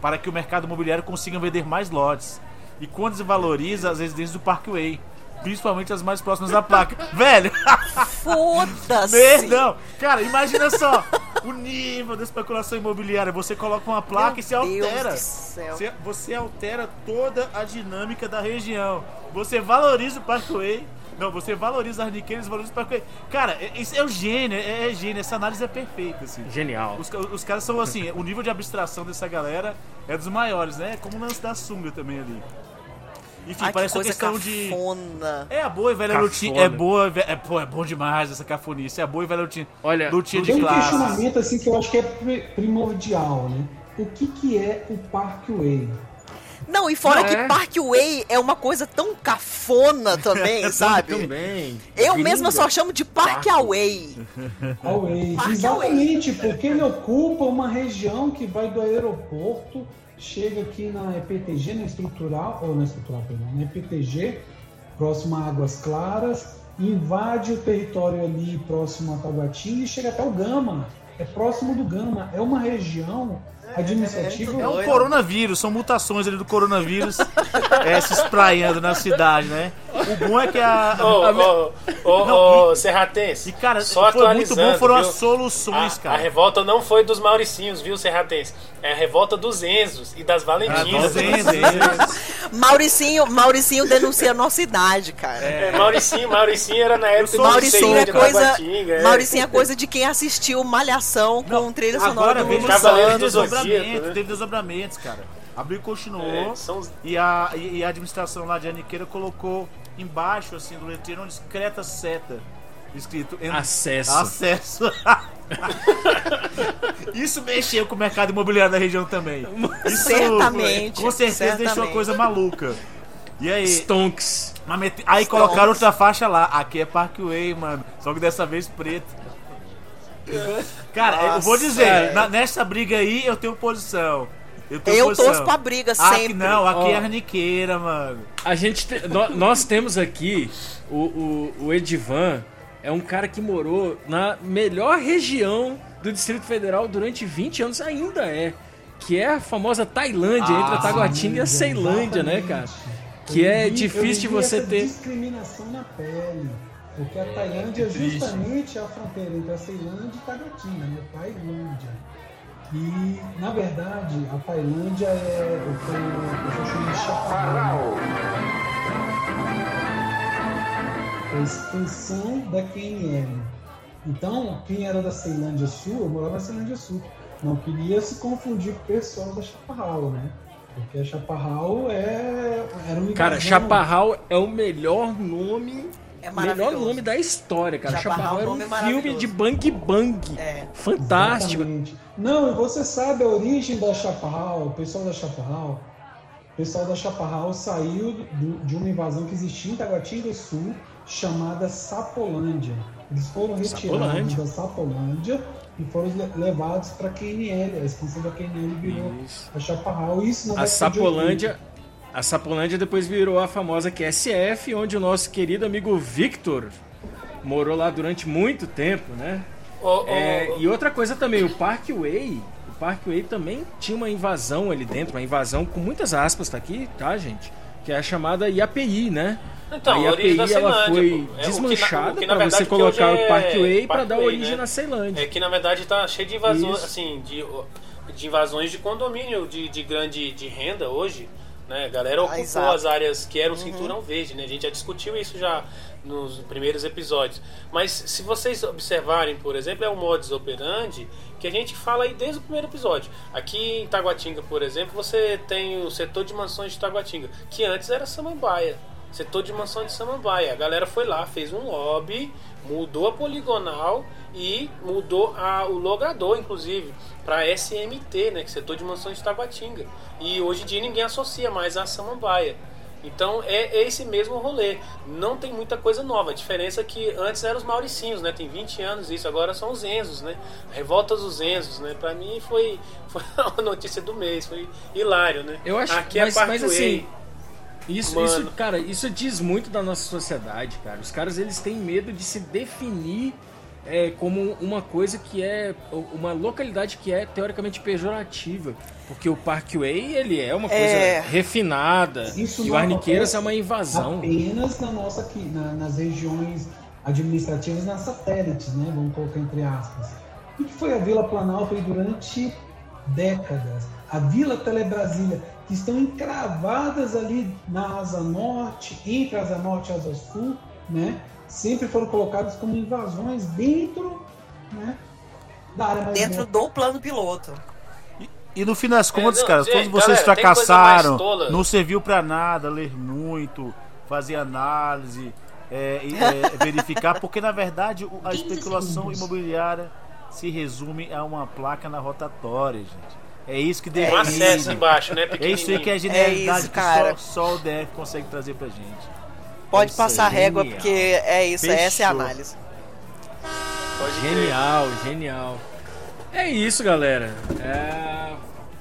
para que o mercado imobiliário consiga vender mais lotes. E quando desvaloriza as residências do Parkway, Principalmente as mais próximas da placa. Velho! Foda-se! Não, cara, imagina só o nível da especulação imobiliária. Você coloca uma placa Meu e se altera. céu. Você, você altera toda a dinâmica da região. Você valoriza o Parkway. Não, você valoriza as Arniqueiras, valoriza o Parkway. Cara, é, isso é o gênio, é, é gênio. Essa análise é perfeita, assim. Genial. Os, os caras são assim, o nível de abstração dessa galera é dos maiores, né? Como o lance da sunga também ali. Enfim, Ai, parece que uma questão de. cafona. É a boa e velha lutinha. É boa, é, pô, é bom demais essa cafonice. É a boa e velha lutinha. Olha, lutinha de Tem um classes. questionamento assim que eu acho que é pri- primordial, né? O que, que é o Parkway? Não, e fora É. que Parkway é uma coisa tão cafona também, sabe? Também. Eu Gringa. mesma só chamo de Parkway. Away. Parkway. Exatamente, porque ele ocupa uma região que vai do aeroporto, chega aqui na EPTG, na estrutural, ou na estrutural, perdão, na EPTG, próximo a Águas Claras, invade o território ali próximo a Taguatinga e chega até o Gama. É próximo do Gama. É uma região administrativa. É um coronavírus, são mutações ali do coronavírus é, se espraiando na cidade, né? O bom é que a. Ô, ô, ô, Não, ô, Serratense. E cara, só foi muito bom, foram viu? as soluções, A, cara. a revolta não foi dos Mauricinhos, viu, Serratense? É a revolta dos Enzos e das Valentinas. Ah. Mauricinho, Mauricinho denuncia a nossa idade, cara. É, Mauricinho, Mauricinho era na época do Mauricinho é de coisa. É. Mauricinho é coisa de quem assistiu Malhação com trilha sonora Agora do Cavaleiro do Zodíaco, né? teve desdobramentos, cara. Abriu e continuou. É, são E, a, e a administração lá de Aniqueira colocou embaixo, assim, do letreiro, uma discreta seta. Escrito Acesso. Acesso. Isso mexeu com o mercado imobiliário da região também. Isso, Certamente, Com certeza deixou a certamente. coisa maluca. E aí, Stonks. aí colocaram outra faixa lá. Aqui é Parkway, mano. Só que dessa vez preto. Cara, eu vou dizer, é. na- nessa briga aí eu tenho posição. Eu posição. torço pra briga Aqui sempre. não, aqui Ó. é arniqueira, mano. A gente te- nó- nós temos aqui o, o, o Edivan, é um cara que morou na melhor região do Distrito Federal durante 20 anos, ainda é. Que é a famosa Tailândia, entre a Ah, Taguatinga e a Ceilândia, né, cara? Que Eu é vi- difícil de eu você essa ter. discriminação na pele. Porque a Tailândia é justamente a fronteira entre a Ceilândia e Taguatinga, né? Tailândia. E, na verdade, a Tailândia é o que o pessoal chama de chaparral. É a expansão da QNL. Então, quem era da Ceilândia Sul, eu morava na Ceilândia Sul. Não queria se confundir com o pessoal da Chaparral, né? Porque a Chaparral é, era uma Cara, Chaparral é o melhor nome. É melhor nome da história, cara. Chaparral Chaparral, é um era um nome filme de bang bang. É. Fantástico. Exatamente. Não, e você sabe a origem da Chaparral, o pessoal da Chaparral. O pessoal da Chaparral saiu do- de uma invasão que existia em Taguatinga Sul, chamada Sapolândia. Eles foram retirados da Sapolândia e foram le- levados para QNL. A expansão da QNL virou Isso. a Chaparral. Isso A Sapolândia. A Sapolândia depois virou a famosa QSF, onde o nosso querido amigo Victor morou lá durante muito tempo, né? Ô, ô, É, ô, e outra coisa também, o Parkway, o Parkway também tinha uma invasão ali dentro, uma invasão com muitas aspas, tá aqui, tá, gente? Que é a chamada IAPI, né? Então, a a IAPI ela Ceilândia, foi. É, desmanchada para você colocar hoje o é Parkway para dar origem né? na Ceilândia. É que na verdade tá cheio de invasões, assim, de, de invasões de condomínio de, de grande de renda hoje. Né? A galera ocupou exato. as áreas que eram cinturão verde, né? A gente já discutiu isso já nos primeiros episódios. Mas se vocês observarem, por exemplo, é o modus operandi que a gente fala aí desde o primeiro episódio. Aqui em Taguatinga, por exemplo, você tem o setor de mansões de Taguatinga, que antes era Samambaia. Setor de mansão de Samambaia. A galera foi lá, fez um lobby, mudou a poligonal e mudou a, o logrador, inclusive, para SMT, né? Que é setor de mansões de Taguatinga. E hoje em dia ninguém associa mais a Samambaia. Então é esse mesmo rolê. Não tem muita coisa nova. A diferença é que antes eram os Mauricinhos, né? Tem 20 anos isso, agora são os Enzos, né? Revolta dos Enzos, né? Pra mim foi, foi a notícia do mês, foi hilário, né? Eu acho Aqui mas, é mas assim, isso, Mano. isso, cara, isso diz muito da nossa sociedade, cara. Os caras eles têm medo de se definir é, como uma coisa que é uma localidade que é teoricamente pejorativa, porque o Parkway ele é uma coisa É. refinada Isso e o Arniqueiras acontece é uma invasão. Apenas na nossa, aqui, na- nas regiões administrativas, nas satélites, né? Vamos colocar entre aspas. O que foi a Vila Planalto aí durante décadas? A Vila Telebrasília, que estão encravadas ali na Asa Norte, entre a Asa Norte e a Asa Sul, né? Sempre foram colocadas como invasões dentro, né? Da área mais Dentro do plano piloto. E no fim das contas, não, cara, gente, todos vocês galera, fracassaram, não serviu pra nada, ler muito, fazer análise, é, é, verificar, porque na verdade a especulação imobiliária se resume a uma placa na rotatória, gente. É isso que Um define. acesso embaixo, né? É isso aí que é a genialidade isso, cara. que só, só o DF consegue trazer pra gente. Pode Isso passar aí, régua, genial. porque é isso, essa é a Fechou. análise. Pode crer. Genial, genial. É isso, galera. É,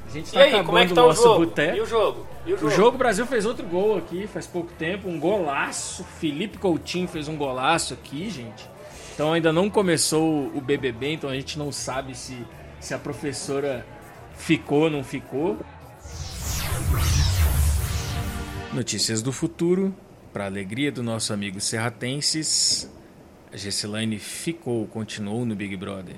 A gente E tá aí, acabando como é que tá o nosso jogo? boteco. E o jogo? E o O jogo? jogo, o Brasil fez outro gol aqui faz pouco tempo, um golaço. Felipe Coutinho fez um golaço aqui, gente. Então ainda não começou o BBB, então a gente não sabe se, se a professora ficou ou não ficou. Notícias do futuro, para alegria do nosso amigo Serratenses, a Gessilane ficou, continuou no Big Brother.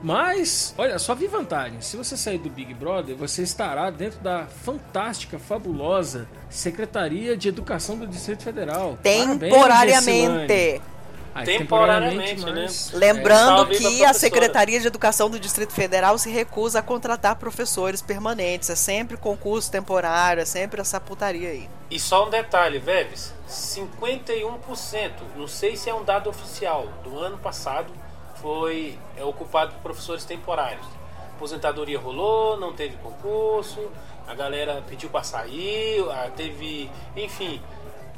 Mas, olha, só vi vantagem. Se você sair do Big Brother, você estará dentro da fantástica, fabulosa Secretaria de Educação do Distrito Federal. Parabéns, Temporariamente. Gessilane. Ah, Temporariamente, né? mas- Lembrando Salve pra que a. Secretaria de Educação do Distrito Federal se recusa a contratar professores permanentes. É sempre concurso temporário, é sempre essa putaria aí. E só um detalhe, Veves, 51%, não sei se é um dado oficial, do ano passado foi é, ocupado por professores temporários. Aposentadoria rolou, não teve concurso, a galera pediu para sair, teve, enfim,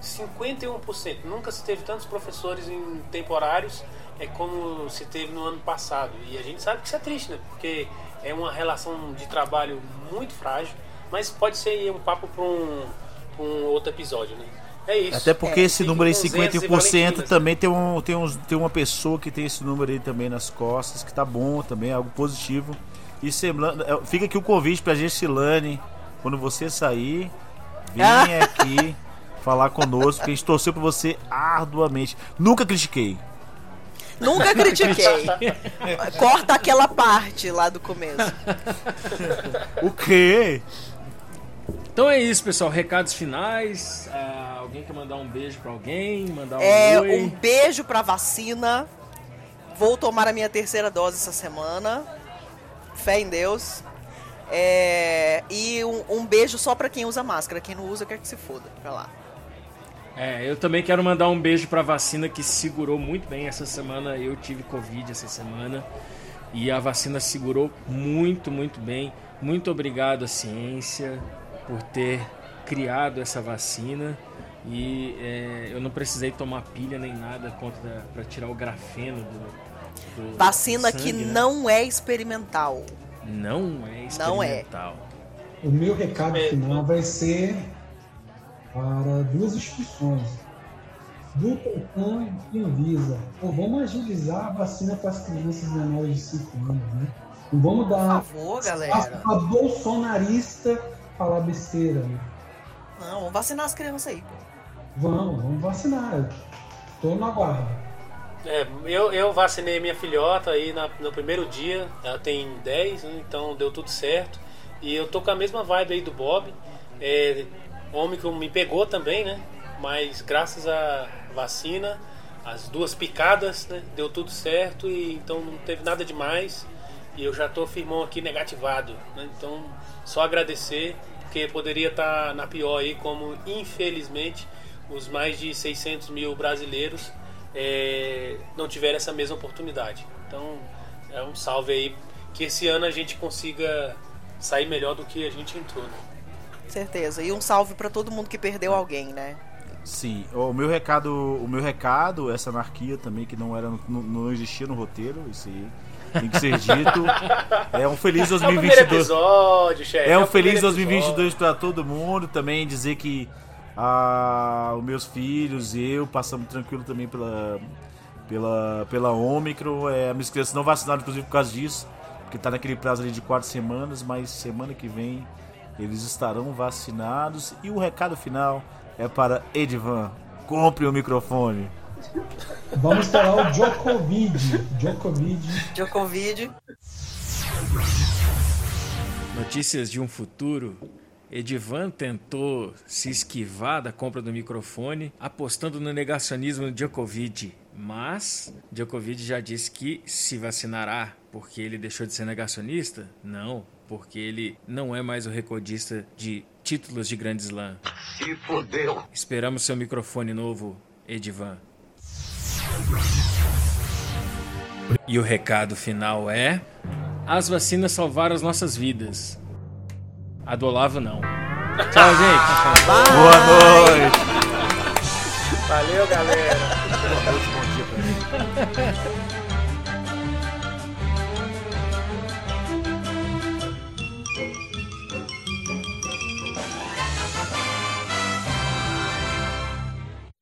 51%. Nunca se teve tantos professores em temporários é como se teve no ano passado. E a gente sabe que isso é triste, né? Porque é uma relação de trabalho muito frágil, mas pode ser um papo para um, um outro episódio, né? É isso. Até porque É, esse número aí, com Zentas e 51%, Valentinas. também tem, um, tem, uns, tem uma pessoa que tem esse número aí também nas costas, que tá bom também, algo positivo. E semblando, é, fica aqui o convite pra Gessilane, quando você sair, vem aqui falar conosco, porque a gente torceu por você arduamente. Nunca critiquei. Nunca critiquei. Corta aquela parte lá do começo. O quê? Então é isso, pessoal. Recados finais. Ah, alguém quer mandar um beijo pra alguém? Mandar um É, oi? um beijo pra vacina. Vou tomar a minha terceira dose essa semana. Fé em Deus. É, e um, um beijo só pra quem usa máscara. Quem não usa, quer que se foda. Vai lá. É, eu também quero mandar um beijo pra vacina que segurou muito bem essa semana. Eu tive Covid essa semana e a vacina segurou muito, muito bem. Muito obrigado à ciência por ter criado essa vacina. E é, eu não precisei tomar pilha nem nada contra para tirar o grafeno do, do Vacina sangue, que né? não é experimental. não é Não é. experimental. O meu recado final vai ser para duas instituições. Butantan e Anvisa. Pô, vamos agilizar a vacina para as crianças menores de 5 anos, né? Não vamos Por dar favor, para bolsonarista falar besteira. Né? Não, vamos vacinar as crianças aí. pô. Vamos, vamos vacinar. Tô no aguardo. É, eu, eu vacinei minha filhota aí na- no primeiro dia, ela tem 10, né, então deu tudo certo. E eu tô com a mesma vibe aí do Bob. É, o Omicron me pegou também, né? Mas graças à vacina, as duas picadas, né? Deu tudo certo e então não teve nada demais. E eu já tô firmão aqui negativado, né? Então só agradecer, porque poderia estar na pior aí, como infelizmente os mais de 600 mil brasileiros é, não tiveram essa mesma oportunidade. Então, é um salve aí que esse ano a gente consiga sair melhor do que a gente entrou. Né? Certeza. E um salve pra todo mundo que perdeu alguém, né? Sim, o meu recado, o meu recado, essa anarquia também que não era, não, não existia no roteiro, isso aí tem que ser dito. É um feliz É o 2022. episódio, chefe. É um o primeiro feliz episódio. 2022 para todo mundo. Também dizer que ah, os meus filhos e eu passamos tranquilo também pela pela pela Ômicron. É, minhas crianças não vacinaram inclusive por causa disso, porque tá naquele prazo ali de quatro semanas, mas semana que vem eles estarão vacinados. E o recado final é para Edvan. Compre o microfone. Vamos esperar o Djokovic. Djokovic. Djokovic. Notícias de um futuro. Edivan tentou se esquivar da compra do microfone, apostando no negacionismo de Djokovic. Mas Djokovic já disse que se vacinará porque ele deixou de ser negacionista? Não, porque ele não é mais o recordista de títulos de Grand Slam. Se fodeu. Esperamos seu microfone novo, Edivan. E o recado final é: as vacinas salvaram as nossas vidas. A do Olavo não. Tchau, gente. Boa noite. Valeu, galera. Boa noite, bom dia pra mim.